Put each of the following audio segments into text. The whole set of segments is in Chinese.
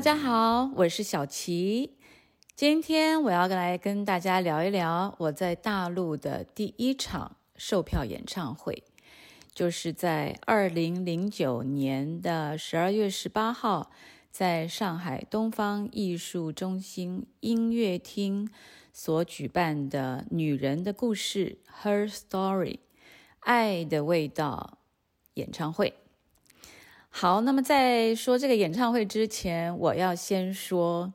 大家好，我是小琪。今天我要来跟大家聊一聊我在大陆的第一场售票演唱会，就是在二零零九年的十二月十八号，在上海东方艺术中心音乐厅所举办的《女人的故事》（Her Story） 爱的味道演唱会。好，那么在说这个演唱会之前，我要先说，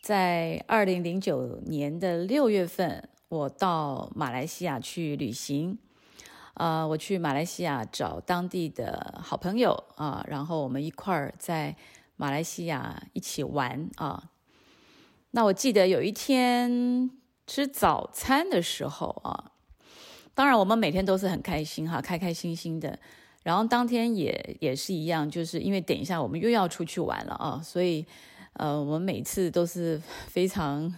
在二零零九年的六月份，我到马来西亚去旅行，呃，我去马来西亚找当地的好朋友啊，然后我们一块儿在马来西亚一起玩啊。那我记得有一天吃早餐的时候啊，当然我们每天都是很开心哈，开开心心的。然后当天也也是一样，就是因为等一下我们又要出去玩了啊，所以呃，我们每次都是非常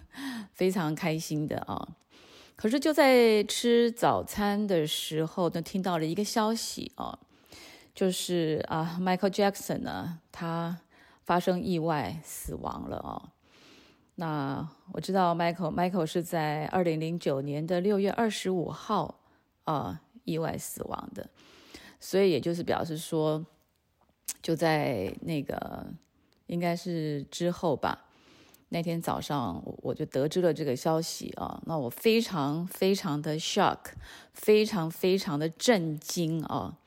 非常开心的啊。可是就在吃早餐的时候呢，听到了一个消息啊，就是啊，Michael Jackson 呢，他发生意外死亡了啊。那我知道 Michael Michael 是在二零零九年的六月二十五号啊意外死亡的。所以也就是表示说，就在那个应该是之后吧，那天早上我就得知了这个消息啊，那我非常非常的 shock，非常非常的震惊啊，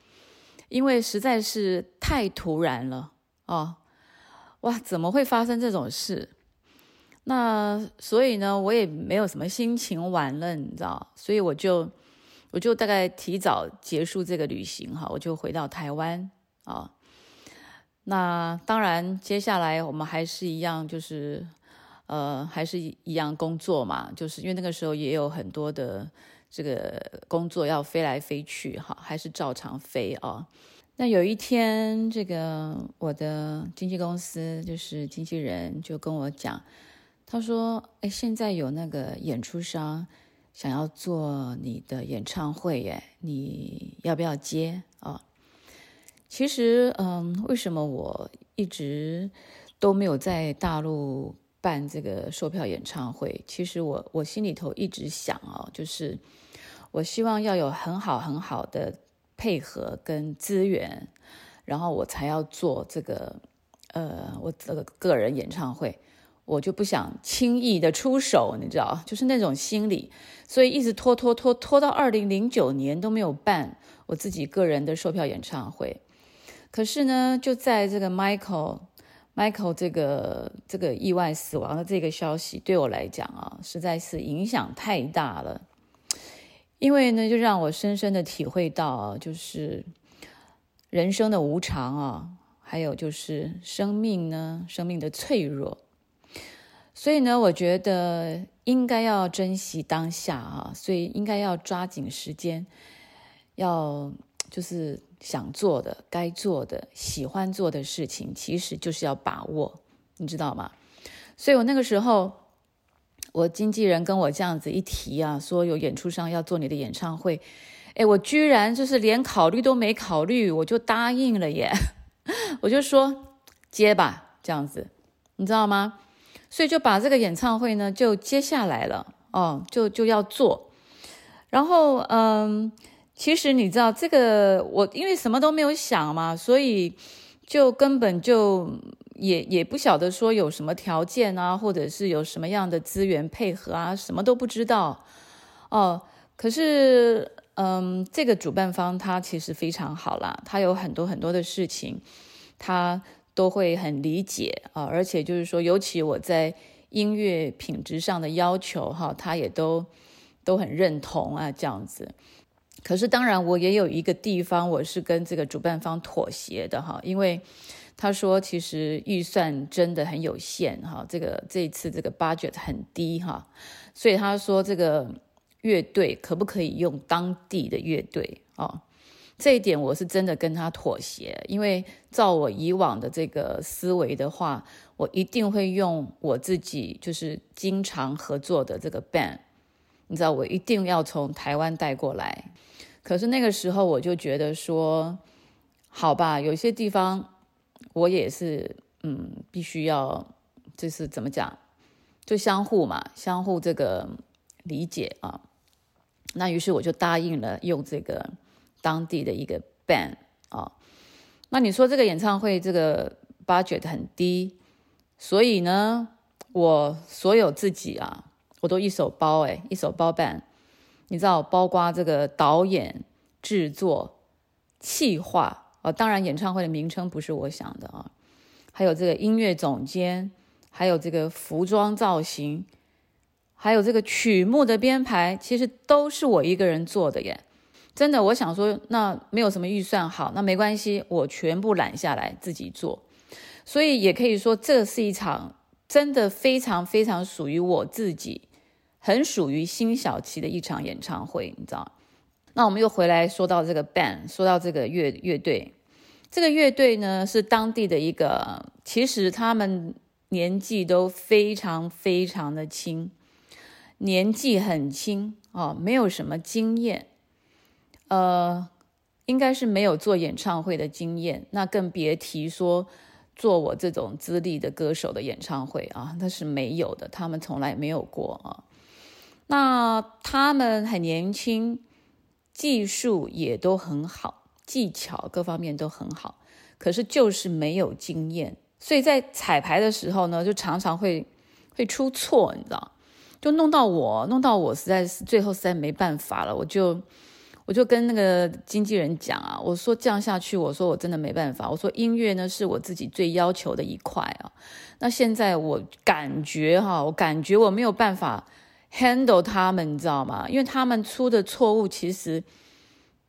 因为实在是太突然了啊，哇，怎么会发生这种事？那所以呢，我也没有什么心情玩了，你知道，所以我就。我就大概提早结束这个旅行哈，我就回到台湾啊。那当然，接下来我们还是一样，就是呃，还是一样工作嘛。就是因为那个时候也有很多的这个工作要飞来飞去哈，还是照常飞啊。那有一天，这个我的经纪公司就是经纪人就跟我讲，他说：“哎，现在有那个演出商。”想要做你的演唱会耶，你要不要接啊？其实，嗯，为什么我一直都没有在大陆办这个售票演唱会？其实我我心里头一直想啊，就是我希望要有很好很好的配合跟资源，然后我才要做这个呃，我这个个人演唱会。我就不想轻易的出手，你知道，就是那种心理，所以一直拖拖拖拖到二零零九年都没有办我自己个人的售票演唱会。可是呢，就在这个 Michael Michael 这个这个意外死亡的这个消息，对我来讲啊，实在是影响太大了。因为呢，就让我深深的体会到，就是人生的无常啊，还有就是生命呢，生命的脆弱。所以呢，我觉得应该要珍惜当下啊，所以应该要抓紧时间，要就是想做的、该做的、喜欢做的事情，其实就是要把握，你知道吗？所以我那个时候，我经纪人跟我这样子一提啊，说有演出商要做你的演唱会，哎，我居然就是连考虑都没考虑，我就答应了耶，我就说接吧，这样子，你知道吗？所以就把这个演唱会呢，就接下来了哦，就就要做。然后，嗯，其实你知道这个，我因为什么都没有想嘛，所以就根本就也也不晓得说有什么条件啊，或者是有什么样的资源配合啊，什么都不知道哦。可是，嗯，这个主办方他其实非常好啦，他有很多很多的事情，他。都会很理解啊，而且就是说，尤其我在音乐品质上的要求哈，他也都都很认同啊，这样子。可是当然，我也有一个地方我是跟这个主办方妥协的哈，因为他说其实预算真的很有限哈，这个这一次这个 budget 很低哈，所以他说这个乐队可不可以用当地的乐队啊？这一点我是真的跟他妥协，因为照我以往的这个思维的话，我一定会用我自己就是经常合作的这个 band，你知道，我一定要从台湾带过来。可是那个时候我就觉得说，好吧，有些地方我也是嗯，必须要就是怎么讲，就相互嘛，相互这个理解啊。那于是我就答应了用这个当地的一个 band 啊。那你说这个演唱会这个 budget 很低，所以呢，我所有自己啊，我都一手包哎，一手包办。你知道，包括这个导演、制作、企划啊，当然演唱会的名称不是我想的啊，还有这个音乐总监，还有这个服装造型，还有这个曲目的编排，其实都是我一个人做的耶。真的，我想说，那没有什么预算，好，那没关系，我全部揽下来自己做。所以也可以说，这是一场真的非常非常属于我自己。很属于辛晓琪的一场演唱会，你知道？那我们又回来说到这个 band，说到这个乐乐队。这个乐队呢是当地的一个，其实他们年纪都非常非常的轻，年纪很轻哦，没有什么经验，呃，应该是没有做演唱会的经验，那更别提说做我这种资历的歌手的演唱会啊，那是没有的，他们从来没有过啊。那他们很年轻，技术也都很好，技巧各方面都很好，可是就是没有经验，所以在彩排的时候呢，就常常会会出错，你知道，就弄到我，弄到我实在是最后实在没办法了，我就我就跟那个经纪人讲啊，我说这样下去，我说我真的没办法，我说音乐呢是我自己最要求的一块啊，那现在我感觉哈，我感觉我没有办法。handle 他们，你知道吗？因为他们出的错误其实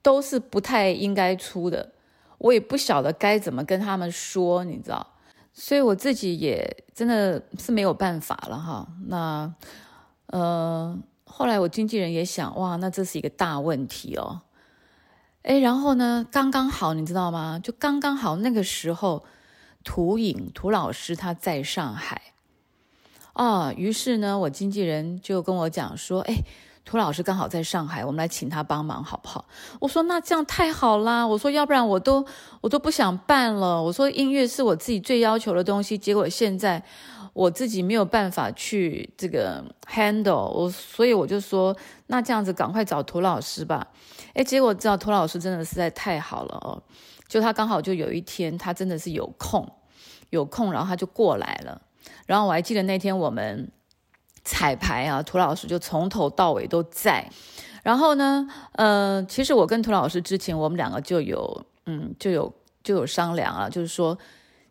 都是不太应该出的，我也不晓得该怎么跟他们说，你知道？所以我自己也真的是没有办法了哈。那呃，后来我经纪人也想，哇，那这是一个大问题哦。哎，然后呢，刚刚好，你知道吗？就刚刚好那个时候，涂影涂老师他在上海。啊，于是呢，我经纪人就跟我讲说：“哎，涂老师刚好在上海，我们来请他帮忙好不好？”我说：“那这样太好啦！”我说：“要不然我都我都不想办了。”我说：“音乐是我自己最要求的东西，结果现在我自己没有办法去这个 handle，我所以我就说，那这样子赶快找涂老师吧。”哎，结果知道涂老师真的实在太好了哦，就他刚好就有一天他真的是有空，有空，然后他就过来了。然后我还记得那天我们彩排啊，涂老师就从头到尾都在。然后呢，呃，其实我跟涂老师之前我们两个就有，嗯，就有就有商量啊，就是说，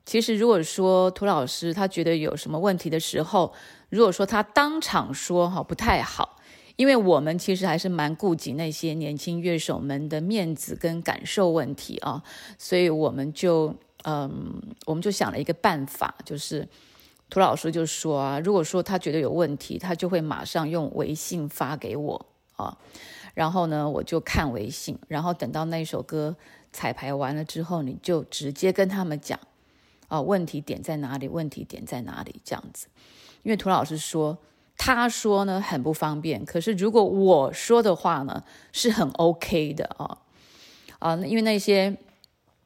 其实如果说涂老师他觉得有什么问题的时候，如果说他当场说哈不太好，因为我们其实还是蛮顾及那些年轻乐手们的面子跟感受问题啊，所以我们就，嗯，我们就想了一个办法，就是。涂老师就说啊，如果说他觉得有问题，他就会马上用微信发给我啊，然后呢，我就看微信，然后等到那首歌彩排完了之后，你就直接跟他们讲啊，问题点在哪里？问题点在哪里？这样子，因为涂老师说，他说呢很不方便，可是如果我说的话呢，是很 OK 的啊啊，因为那些。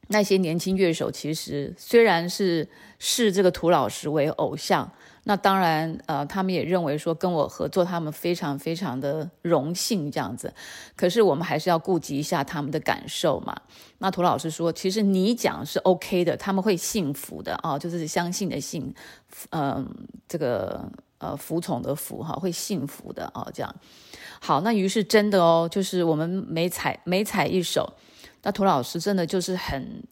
那些年轻乐手其实虽然是视这个涂老师为偶像，那当然呃，他们也认为说跟我合作，他们非常非常的荣幸这样子。可是我们还是要顾及一下他们的感受嘛。那涂老师说，其实你讲是 OK 的，他们会幸福的啊，就是相信的信，嗯，这个呃服从的服哈，会幸福的啊，这样。好，那于是真的哦，就是我们每踩每踩一首。那涂老师真的就是很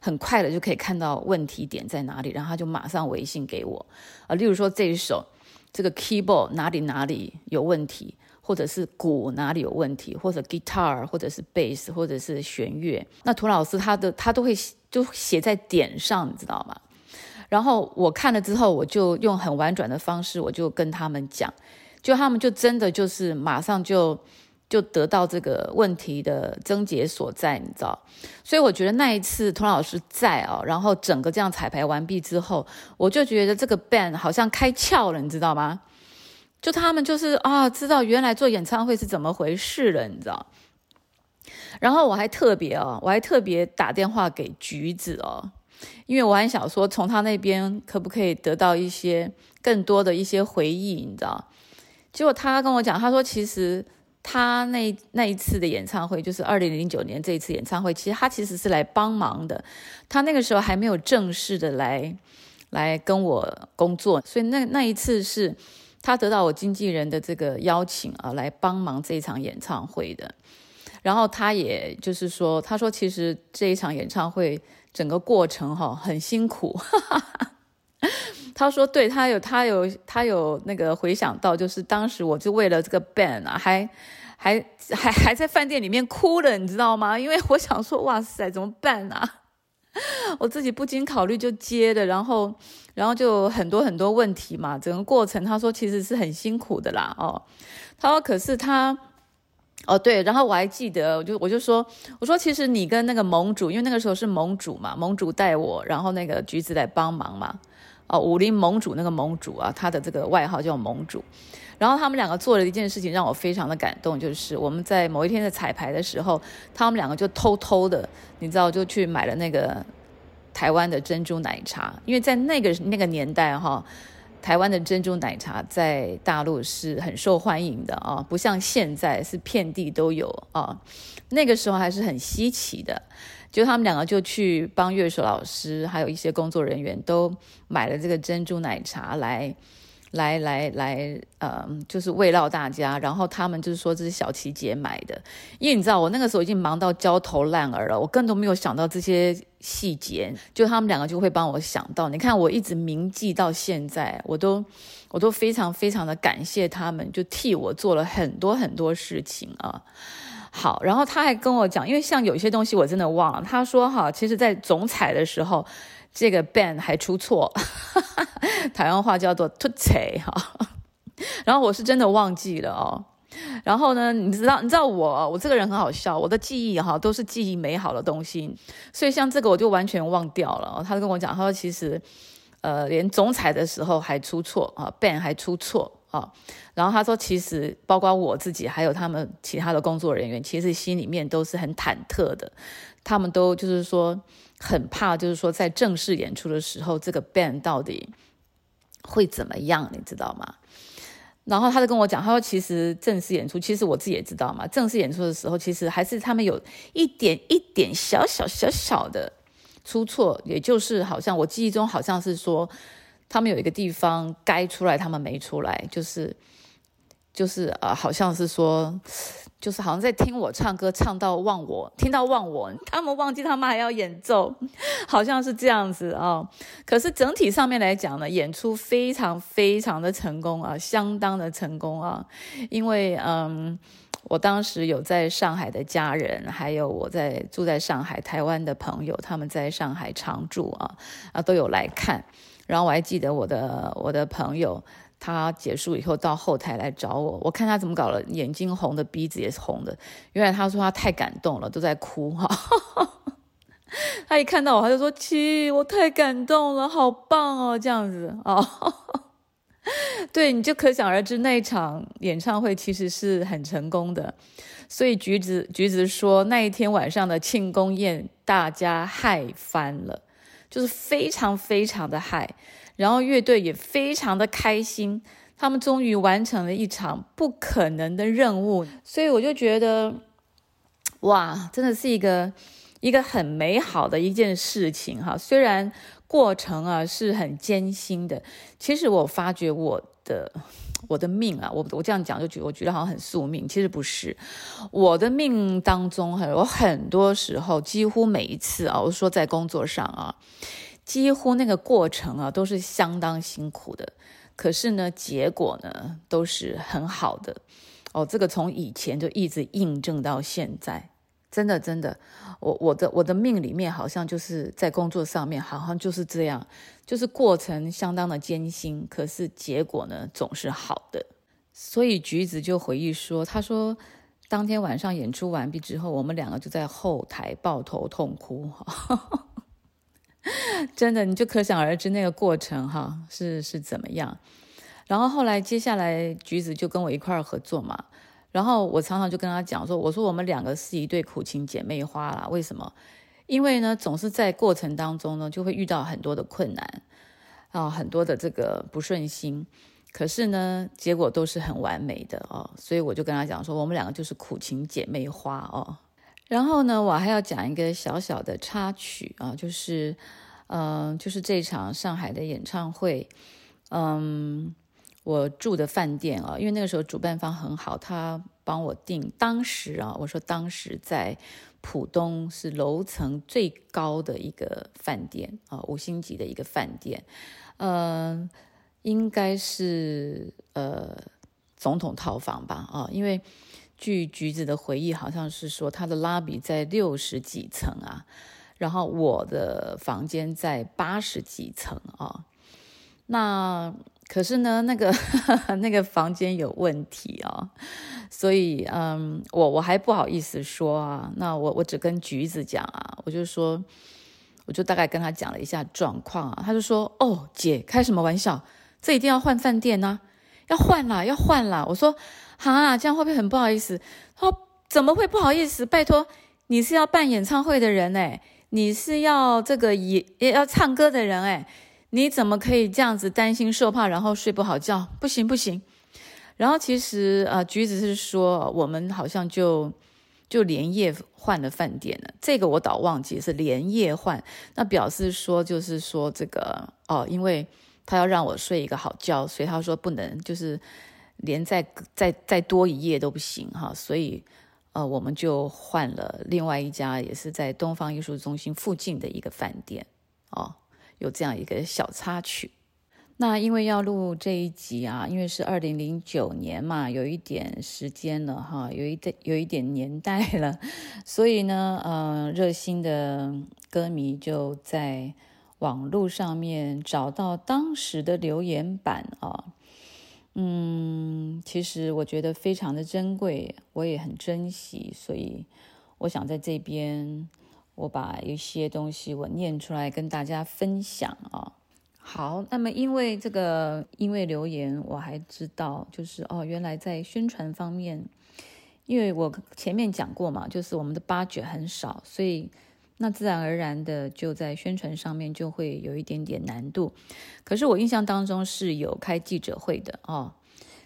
很快的就可以看到问题点在哪里，然后他就马上微信给我啊。例如说这一首这个 keyboard 哪里哪里有问题，或者是鼓哪里有问题，或者 guitar 或者是 bass 或者是弦乐，那涂老师他的他都会就写在点上，你知道吗？然后我看了之后，我就用很婉转的方式，我就跟他们讲，就他们就真的就是马上就。就得到这个问题的症结所在，你知道，所以我觉得那一次涂老师在啊，然后整个这样彩排完毕之后，我就觉得这个 band 好像开窍了，你知道吗？就他们就是啊，知道原来做演唱会是怎么回事了，你知道。然后我还特别哦，我还特别打电话给橘子哦，因为我很想说，从他那边可不可以得到一些更多的一些回忆，你知道？结果他跟我讲，他说其实他那那一次的演唱会，就是二零零九年这一次演唱会，其实他其实是来帮忙的。他那个时候还没有正式的来来跟我工作，所以那那一次是他得到我经纪人的这个邀请啊，来帮忙这一场演唱会的。然后他也就是说，他说其实这一场演唱会整个过程哈很辛苦。他说对他有他有他有那个回想到，就是当时我就为了这个 band 啊，还还还还在饭店里面哭了，你知道吗？因为我想说，哇塞，怎么办啊？我自己不经考虑就接的，然后然后就很多很多问题嘛，整个过程他说其实是很辛苦的啦。哦，他说可是他。哦，对，然后我还记得，我就我就说，我说其实你跟那个盟主，因为那个时候是盟主嘛，盟主带我，然后那个橘子来帮忙嘛，哦，武林盟主那个盟主啊，他的这个外号叫盟主，然后他们两个做了一件事情让我非常的感动，就是我们在某一天的彩排的时候，他们两个就偷偷的，你知道，就去买了那个台湾的珍珠奶茶，因为在那个那个年代哈。台湾的珍珠奶茶在大陆是很受欢迎的啊，不像现在是遍地都有啊。那个时候还是很稀奇的，就他们两个就去帮乐手老师，还有一些工作人员都买了这个珍珠奶茶来。来来来，呃，就是慰劳大家。然后他们就是说这是小琪姐买的，因为你知道我那个时候已经忙到焦头烂额了，我根本都没有想到这些细节。就他们两个就会帮我想到，你看我一直铭记到现在，我都我都非常非常的感谢他们，就替我做了很多很多事情啊。好，然后他还跟我讲，因为像有些东西我真的忘了，他说哈，其实在总彩的时候。这个 ban 还出错，台湾话叫做突彩哈，然后我是真的忘记了哦。然后呢，你知道，你知道我，我这个人很好笑，我的记忆哈都是记忆美好的东西，所以像这个我就完全忘掉了。他跟我讲，他说其实呃连总裁的时候还出错啊，ban 还出错啊。然后他说其实包括我自己还有他们其他的工作人员，其实心里面都是很忐忑的，他们都就是说。很怕，就是说在正式演出的时候，这个 band 到底会怎么样，你知道吗？然后他就跟我讲，他说其实正式演出，其实我自己也知道嘛，正式演出的时候，其实还是他们有一点一点小小小小的出错，也就是好像我记忆中好像是说，他们有一个地方该出来，他们没出来，就是就是呃，好像是说。就是好像在听我唱歌，唱到忘我，听到忘我，他们忘记他们还要演奏，好像是这样子啊。可是整体上面来讲呢，演出非常非常的成功啊，相当的成功啊。因为嗯，我当时有在上海的家人，还有我在住在上海台湾的朋友，他们在上海常住啊啊都有来看。然后我还记得我的我的朋友。他结束以后到后台来找我，我看他怎么搞了，眼睛红的，鼻子也是红的。原来他说他太感动了，都在哭哈。他一看到我，他就说：“七，我太感动了，好棒哦，这样子哦。对，你就可想而知那一场演唱会其实是很成功的。所以橘子橘子说那一天晚上的庆功宴，大家嗨翻了，就是非常非常的嗨。然后乐队也非常的开心，他们终于完成了一场不可能的任务，所以我就觉得，哇，真的是一个一个很美好的一件事情哈。虽然过程啊是很艰辛的，其实我发觉我的我的命啊，我我这样讲就觉我觉得好像很宿命，其实不是。我的命当中很有很多时候，几乎每一次啊，我说在工作上啊。几乎那个过程啊都是相当辛苦的，可是呢，结果呢都是很好的哦。这个从以前就一直印证到现在，真的真的，我我的我的命里面好像就是在工作上面好像就是这样，就是过程相当的艰辛，可是结果呢总是好的。所以橘子就回忆说，他说当天晚上演出完毕之后，我们两个就在后台抱头痛哭。真的，你就可想而知那个过程哈是是怎么样。然后后来接下来橘子就跟我一块儿合作嘛。然后我常常就跟他讲说，我说我们两个是一对苦情姐妹花啦。为什么？因为呢，总是在过程当中呢，就会遇到很多的困难啊，很多的这个不顺心。可是呢，结果都是很完美的哦，所以我就跟他讲说，我们两个就是苦情姐妹花哦。然后呢，我还要讲一个小小的插曲啊，就是，嗯，就是这场上海的演唱会，嗯，我住的饭店啊，因为那个时候主办方很好，他帮我订，当时啊，我说当时在浦东是楼层最高的一个饭店啊，五星级的一个饭店，嗯。应该是呃总统套房吧啊，因为据橘子的回忆，好像是说他的拉比在六十几层啊，然后我的房间在八十几层啊。那可是呢，那个 那个房间有问题啊，所以嗯，我我还不好意思说啊。那我我只跟橘子讲啊，我就说，我就大概跟他讲了一下状况啊，他就说哦，姐开什么玩笑？这一定要换饭店呢，要换啦，要换啦！我说，哈，这样会不会很不好意思？他说怎么会不好意思？拜托，你是要办演唱会的人哎，你是要这个也也要唱歌的人哎，你怎么可以这样子担心受怕，然后睡不好觉？不行不行。然后其实呃，橘子是说我们好像就就连夜换了饭店了，这个我倒忘记是连夜换，那表示说就是说这个哦，因为。他要让我睡一个好觉，所以他说不能，就是连再再再多一夜都不行哈。所以，呃，我们就换了另外一家，也是在东方艺术中心附近的一个饭店哦。有这样一个小插曲。那因为要录这一集啊，因为是二零零九年嘛，有一点时间了哈，有一点有一点年代了，所以呢，呃，热心的歌迷就在。网络上面找到当时的留言板啊，嗯，其实我觉得非常的珍贵，我也很珍惜，所以我想在这边我把一些东西我念出来跟大家分享啊。好，那么因为这个因为留言，我还知道就是哦，原来在宣传方面，因为我前面讲过嘛，就是我们的八卷很少，所以。那自然而然的就在宣传上面就会有一点点难度，可是我印象当中是有开记者会的哦，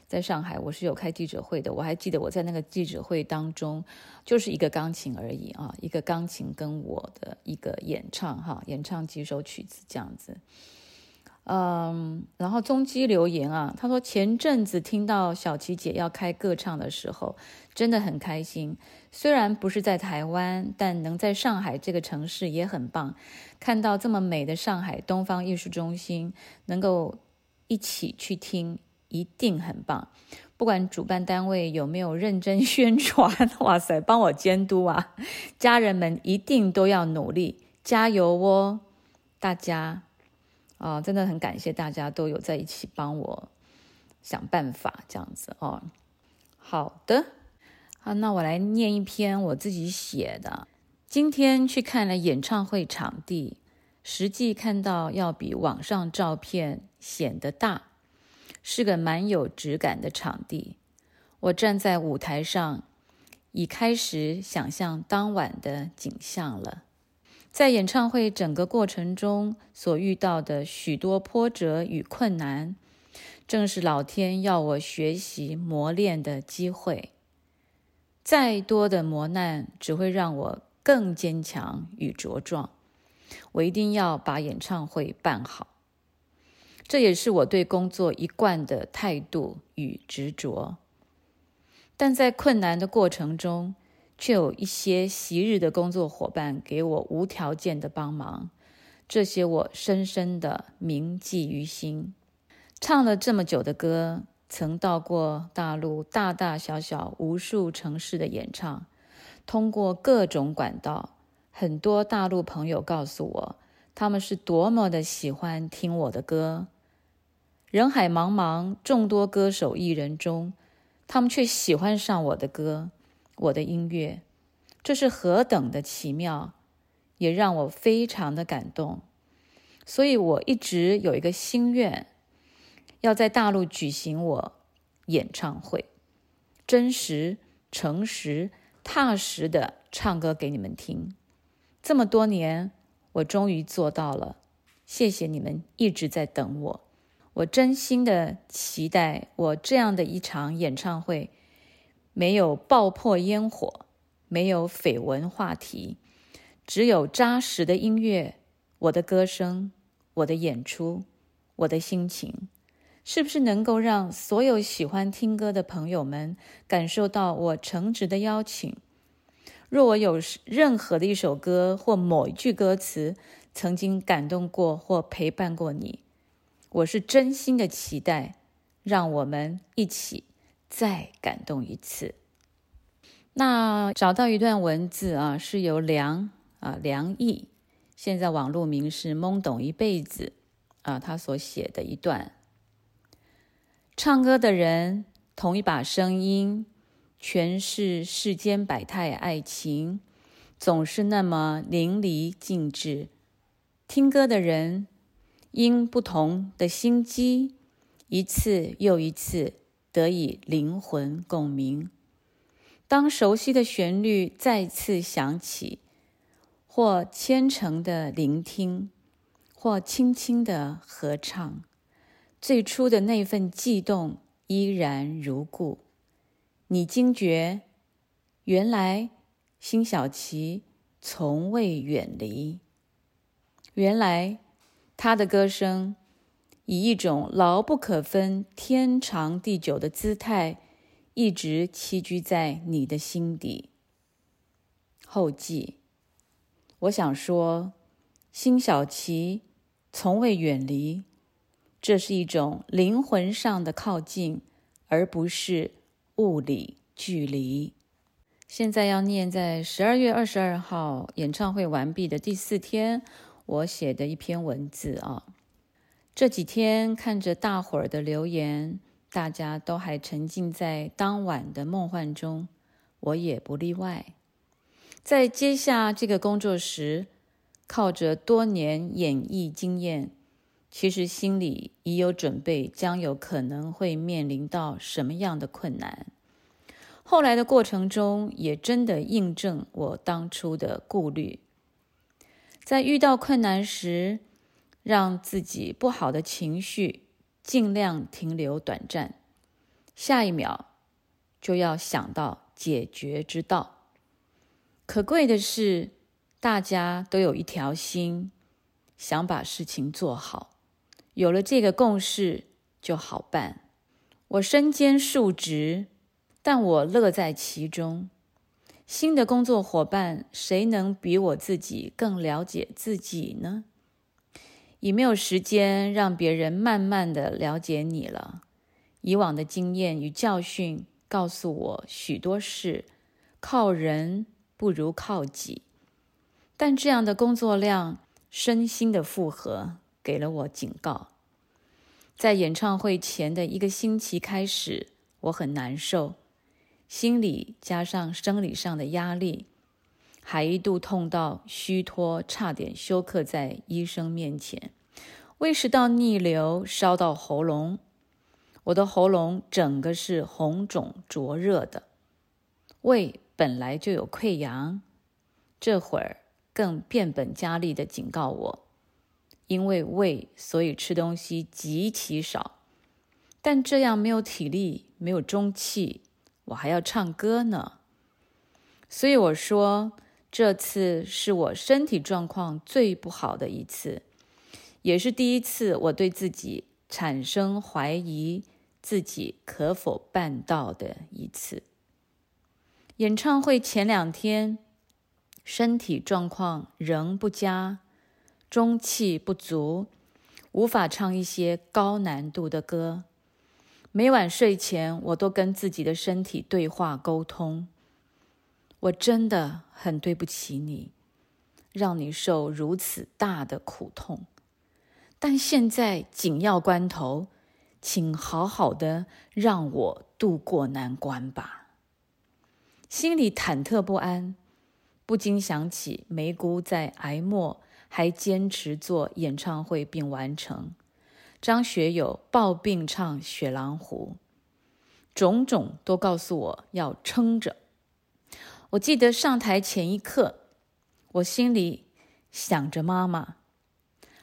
在上海我是有开记者会的，我还记得我在那个记者会当中就是一个钢琴而已啊，一个钢琴跟我的一个演唱哈，演唱几首曲子这样子。嗯，然后中基留言啊，他说前阵子听到小琪姐要开歌唱的时候，真的很开心。虽然不是在台湾，但能在上海这个城市也很棒。看到这么美的上海东方艺术中心，能够一起去听，一定很棒。不管主办单位有没有认真宣传，哇塞，帮我监督啊！家人们一定都要努力，加油哦，大家。啊，真的很感谢大家都有在一起帮我想办法，这样子哦。好的，好，那我来念一篇我自己写的。今天去看了演唱会场地，实际看到要比网上照片显得大，是个蛮有质感的场地。我站在舞台上，已开始想象当晚的景象了。在演唱会整个过程中所遇到的许多波折与困难，正是老天要我学习磨练的机会。再多的磨难只会让我更坚强与茁壮。我一定要把演唱会办好，这也是我对工作一贯的态度与执着。但在困难的过程中，却有一些昔日的工作伙伴给我无条件的帮忙，这些我深深的铭记于心。唱了这么久的歌，曾到过大陆大大小小无数城市的演唱，通过各种管道，很多大陆朋友告诉我，他们是多么的喜欢听我的歌。人海茫茫，众多歌手艺人中，他们却喜欢上我的歌。我的音乐，这是何等的奇妙，也让我非常的感动。所以我一直有一个心愿，要在大陆举行我演唱会，真实、诚实、踏实的唱歌给你们听。这么多年，我终于做到了。谢谢你们一直在等我。我真心的期待，我这样的一场演唱会，没有爆破烟火，没有绯闻话题，只有扎实的音乐，我的歌声，我的演出，我的心情，是不是能够让所有喜欢听歌的朋友们感受到我诚挚的邀请？若我有任何的一首歌或某一句歌词曾经感动过或陪伴过你，我是真心的期待，让我们一起再感动一次。那找到一段文字啊，是由梁啊梁毅，现在网络名是懵懂一辈子啊，他所写的一段。唱歌的人，同一把声音。诠释世间百态爱情，总是那么淋漓尽致。听歌的人因不同的心机，一次又一次得以灵魂共鸣。当熟悉的旋律再次响起，或虔诚的聆听，或轻轻的合唱，最初的那份悸动依然如故。你惊觉，原来辛晓琪从未远离。原来他的歌声以一种牢不可分、天长地久的姿态，一直栖居在你的心底。后记，我想说，辛晓琪从未远离，这是一种灵魂上的靠近，而不是。物理距离。现在要念在十二月二十二号演唱会完毕的第四天，我写的一篇文字啊。这几天看着大伙儿的留言，大家都还沉浸在当晚的梦幻中，我也不例外。在接下这个工作时，靠着多年演艺经验，其实心里已有准备，将有可能会面临到什么样的困难。后来的过程中，也真的印证我当初的顾虑。在遇到困难时，让自己不好的情绪尽量停留短暂，下一秒就要想到解决之道。可贵的是，大家都有一条心，想把事情做好。有了这个共识，就好办。我身兼数职。但我乐在其中。新的工作伙伴，谁能比我自己更了解自己呢？已没有时间让别人慢慢的了解你了。以往的经验与教训告诉我许多事，靠人不如靠己。但这样的工作量，身心的负荷，给了我警告。在演唱会前的一个星期开始，我很难受。心理加上生理上的压力，还一度痛到虚脱，差点休克在医生面前。胃食道逆流烧到喉咙，我的喉咙整个是红肿灼热的。胃本来就有溃疡，这会儿更变本加厉的警告我：因为胃，所以吃东西极其少。但这样没有体力，没有中气。我还要唱歌呢，所以我说这次是我身体状况最不好的一次，也是第一次我对自己产生怀疑，自己可否办到的一次。演唱会前两天，身体状况仍不佳，中气不足，无法唱一些高难度的歌。每晚睡前，我都跟自己的身体对话沟通。我真的很对不起你，让你受如此大的苦痛。但现在紧要关头，请好好的让我渡过难关吧。心里忐忑不安，不禁想起梅姑在癌末还坚持做演唱会并完成。张学友抱病唱《雪狼湖》，种种都告诉我要撑着。我记得上台前一刻，我心里想着妈妈，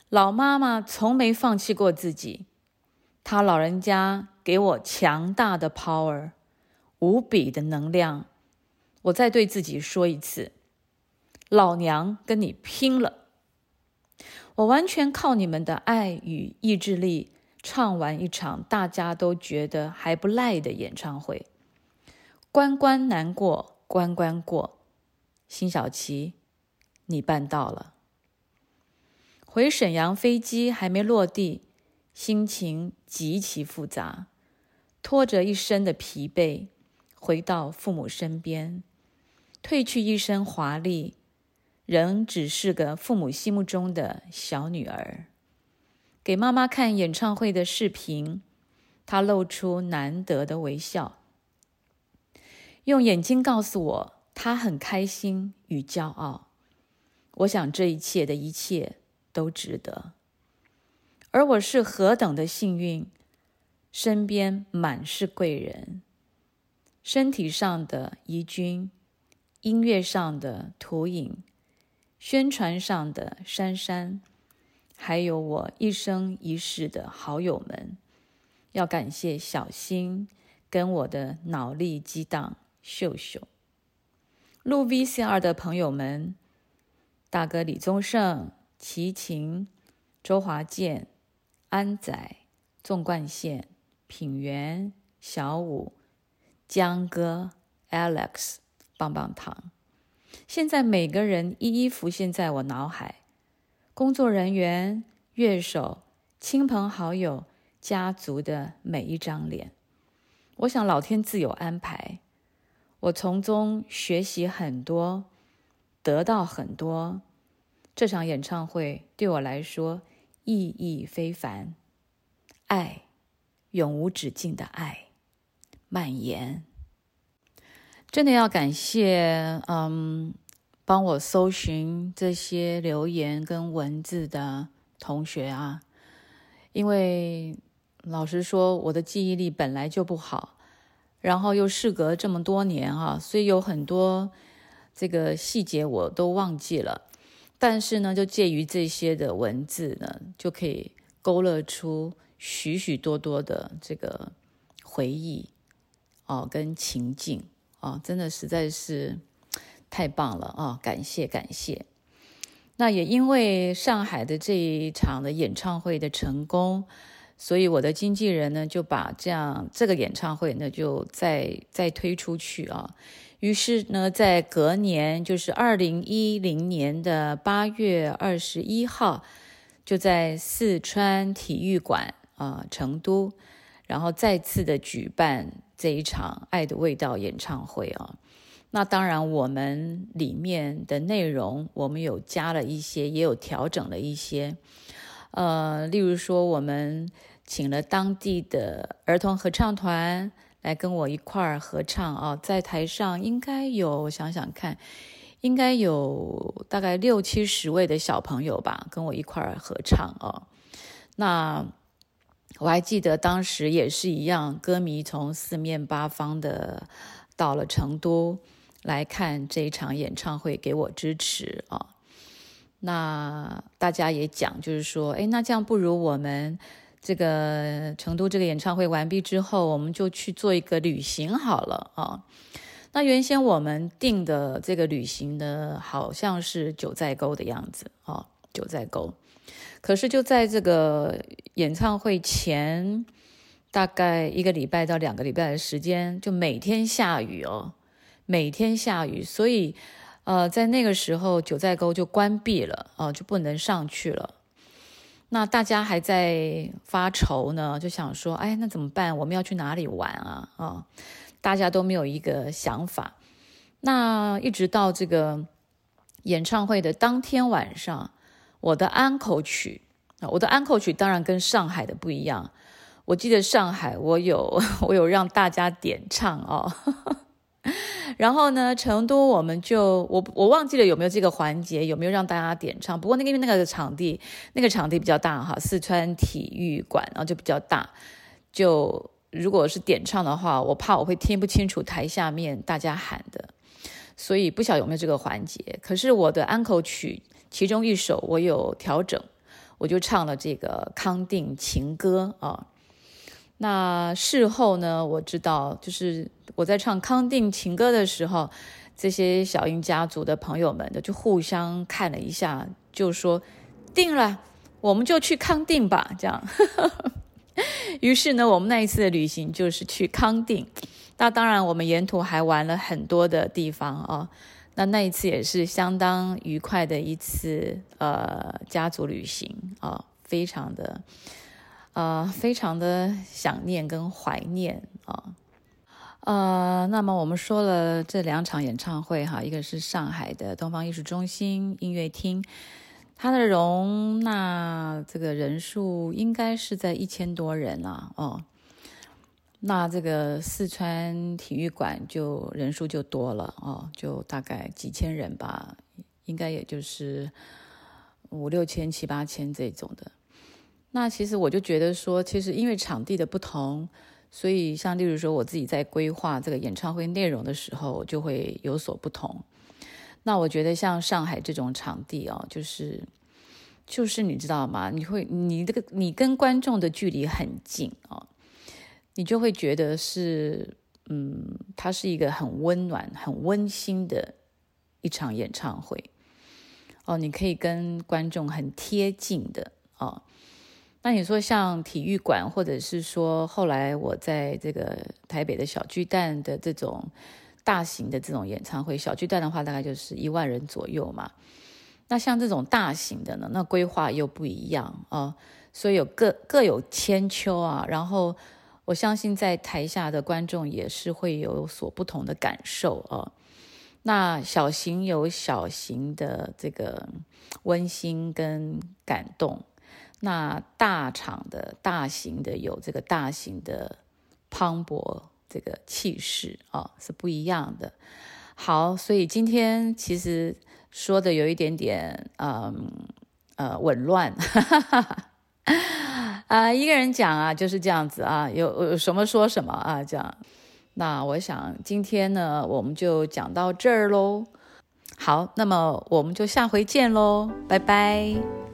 老妈妈从没放弃过自己，她老人家给我强大的 power，无比的能量。我再对自己说一次：老娘跟你拼了！我完全靠你们的爱与意志力，唱完一场大家都觉得还不赖的演唱会。关关难过关关过，辛晓琪。你办到了。回沈阳飞机还没落地，心情极其复杂，拖着一身的疲惫，回到父母身边，褪去一身华丽，仍只是个父母心目中的小女儿。给妈妈看演唱会的视频，她露出难得的微笑，用眼睛告诉我，他很开心与骄傲。我想这一切的一切都值得，而我是何等的幸运，身边满是贵人，身体上的怡君，音乐上的图影，宣传上的珊珊，还有我一生一世的好友们，要感谢小新跟我的脑力激荡。秀秀，录 VCR 的朋友们。大哥李宗盛、齐秦、周华健、安仔、纵贯线、品源、小五、江哥、Alex、棒棒糖，现在每个人一一浮现在我脑海。工作人员、乐手、亲朋好友、家族的每一张脸，我想老天自有安排，我从中学习很多。得到很多，这场演唱会对我来说意义非凡。爱，永无止境的爱，蔓延。真的要感谢，嗯，帮我搜寻这些留言跟文字的同学啊，因为老实说，我的记忆力本来就不好，然后又事隔这么多年啊，所以有很多。这个细节我都忘记了，但是呢，就介于这些的文字呢，就可以勾勒出许许多多的这个回忆哦，跟情境哦，真的实在是太棒了啊！感谢感谢。那也因为上海的这一场的演唱会的成功，所以我的经纪人呢就把这样这个演唱会呢就再再推出去啊。于是呢，在隔年，就是二零一零年的八月二十一号，就在四川体育馆啊，成都，然后再次的举办这一场《爱的味道》演唱会啊。那当然，我们里面的内容，我们有加了一些，也有调整了一些。呃，例如说，我们请了当地的儿童合唱团。来跟我一块儿合唱啊，在台上应该有，我想想看，应该有大概六七十位的小朋友吧，跟我一块儿合唱啊。那我还记得当时也是一样，歌迷从四面八方的到了成都来看这一场演唱会，给我支持啊。那大家也讲，就是说，哎，那这样不如我们。这个成都这个演唱会完毕之后，我们就去做一个旅行好了啊。那原先我们定的这个旅行呢，好像是九寨沟的样子啊，九寨沟。可是就在这个演唱会前大概一个礼拜到两个礼拜的时间，就每天下雨哦，每天下雨，所以呃，在那个时候九寨沟就关闭了啊，就不能上去了。那大家还在发愁呢，就想说，哎，那怎么办？我们要去哪里玩啊？啊，大家都没有一个想法。那一直到这个演唱会的当天晚上，我的安口曲啊，我的安口曲当然跟上海的不一样。我记得上海，我有 我有让大家点唱哦。然后呢，成都我们就我我忘记了有没有这个环节，有没有让大家点唱？不过那个因为那个场地那个场地比较大哈，四川体育馆然后就比较大，就如果是点唱的话，我怕我会听不清楚台下面大家喊的，所以不晓得有没有这个环节。可是我的安口曲其中一首我有调整，我就唱了这个康定情歌啊。那事后呢，我知道就是我在唱康定情歌的时候，这些小英家族的朋友们就互相看了一下，就说定了，我们就去康定吧，这样。于是呢，我们那一次的旅行就是去康定。那当然，我们沿途还玩了很多的地方啊。那那一次也是相当愉快的一次呃家族旅行啊，非常的呃非常的想念跟怀念啊。呃，那么我们说了这两场演唱会哈，一个是上海的东方艺术中心音乐厅。它的容纳这个人数应该是在一千多人了哦，那这个四川体育馆就人数就多了哦，就大概几千人吧，应该也就是五六千、七八千这种的。那其实我就觉得说，其实因为场地的不同，所以像例如说我自己在规划这个演唱会内容的时候，就会有所不同。那我觉得像上海这种场地哦，就是就是你知道吗？你会你这个你跟观众的距离很近哦，你就会觉得是嗯，它是一个很温暖、很温馨的一场演唱会哦。你可以跟观众很贴近的哦。那你说像体育馆，或者是说后来我在这个台北的小巨蛋的这种。大型的这种演唱会，小巨蛋的话大概就是一万人左右嘛。那像这种大型的呢，那规划又不一样啊，所以有各各有千秋啊。然后我相信在台下的观众也是会有所不同的感受啊。那小型有小型的这个温馨跟感动，那大厂的大型的有这个大型的磅礴。这个气势啊是不一样的。好，所以今天其实说的有一点点，嗯呃紊乱，啊，一个人讲啊就是这样子啊，有有什么说什么啊这样。那我想今天呢，我们就讲到这儿喽。好，那么我们就下回见喽，拜拜。